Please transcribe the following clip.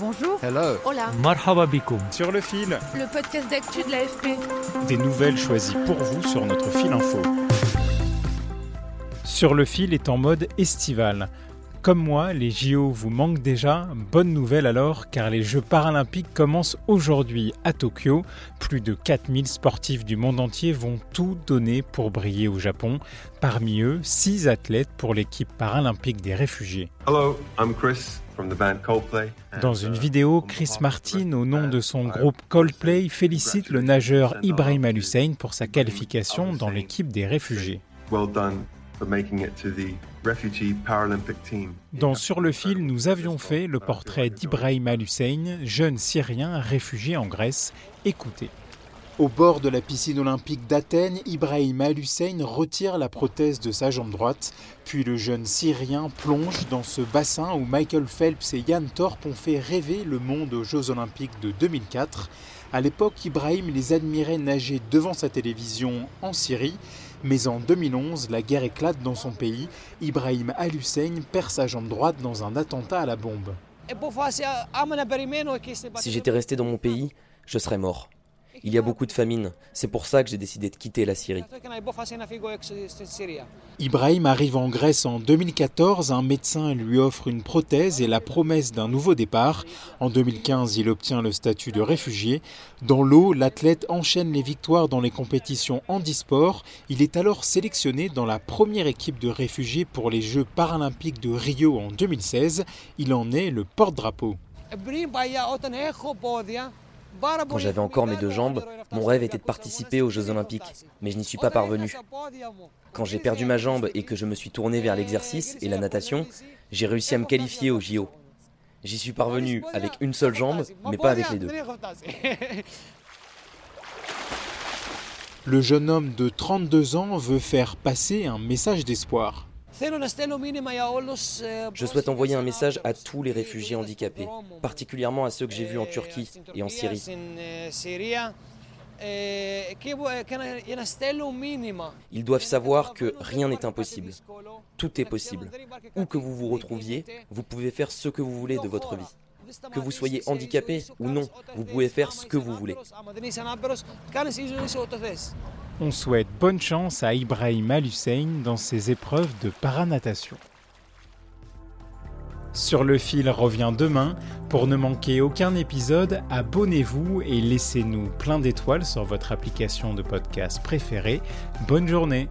Bonjour. Hello. Hola. Marhaba. Sur le fil, Le podcast d'actu de l'AFP. des nouvelles choisies pour vous sur notre fil info. Sur le fil est en mode estival. Comme moi, les JO vous manquent déjà. Bonne nouvelle alors, car les Jeux paralympiques commencent aujourd'hui à Tokyo. Plus de 4000 sportifs du monde entier vont tout donner pour briller au Japon. Parmi eux, 6 athlètes pour l'équipe paralympique des réfugiés. Hello, I'm Chris Dans une vidéo, Chris Martin, au nom de son groupe Coldplay, félicite le nageur Ibrahim Al-Hussein pour sa qualification dans l'équipe des réfugiés. Dans Sur le fil, nous avions fait le portrait d'Ibrahim Al-Hussein, jeune Syrien réfugié en Grèce. Écoutez. Au bord de la piscine olympique d'Athènes, Ibrahim Al-Hussein retire la prothèse de sa jambe droite. Puis le jeune Syrien plonge dans ce bassin où Michael Phelps et Yann Thorpe ont fait rêver le monde aux Jeux olympiques de 2004. À l'époque, Ibrahim les admirait nager devant sa télévision en Syrie. Mais en 2011, la guerre éclate dans son pays. Ibrahim Al-Hussein perd sa jambe droite dans un attentat à la bombe. Si j'étais resté dans mon pays, je serais mort. Il y a beaucoup de famine. C'est pour ça que j'ai décidé de quitter la Syrie. Ibrahim arrive en Grèce en 2014, un médecin lui offre une prothèse et la promesse d'un nouveau départ. En 2015, il obtient le statut de réfugié. Dans l'eau, l'athlète enchaîne les victoires dans les compétitions handisport. Il est alors sélectionné dans la première équipe de réfugiés pour les Jeux paralympiques de Rio en 2016. Il en est le porte-drapeau. Quand j'avais encore mes deux jambes, mon rêve était de participer aux Jeux Olympiques, mais je n'y suis pas parvenu. Quand j'ai perdu ma jambe et que je me suis tourné vers l'exercice et la natation, j'ai réussi à me qualifier aux JO. J'y suis parvenu avec une seule jambe, mais pas avec les deux. Le jeune homme de 32 ans veut faire passer un message d'espoir. Je souhaite envoyer un message à tous les réfugiés handicapés, particulièrement à ceux que j'ai vus en Turquie et en Syrie. Ils doivent savoir que rien n'est impossible. Tout est possible. Où que vous vous retrouviez, vous pouvez faire ce que vous voulez de votre vie. Que vous soyez handicapé ou non, vous pouvez faire ce que vous voulez. On souhaite bonne chance à Ibrahim Al-Hussein dans ses épreuves de paranatation. Sur le fil revient demain. Pour ne manquer aucun épisode, abonnez-vous et laissez-nous plein d'étoiles sur votre application de podcast préférée. Bonne journée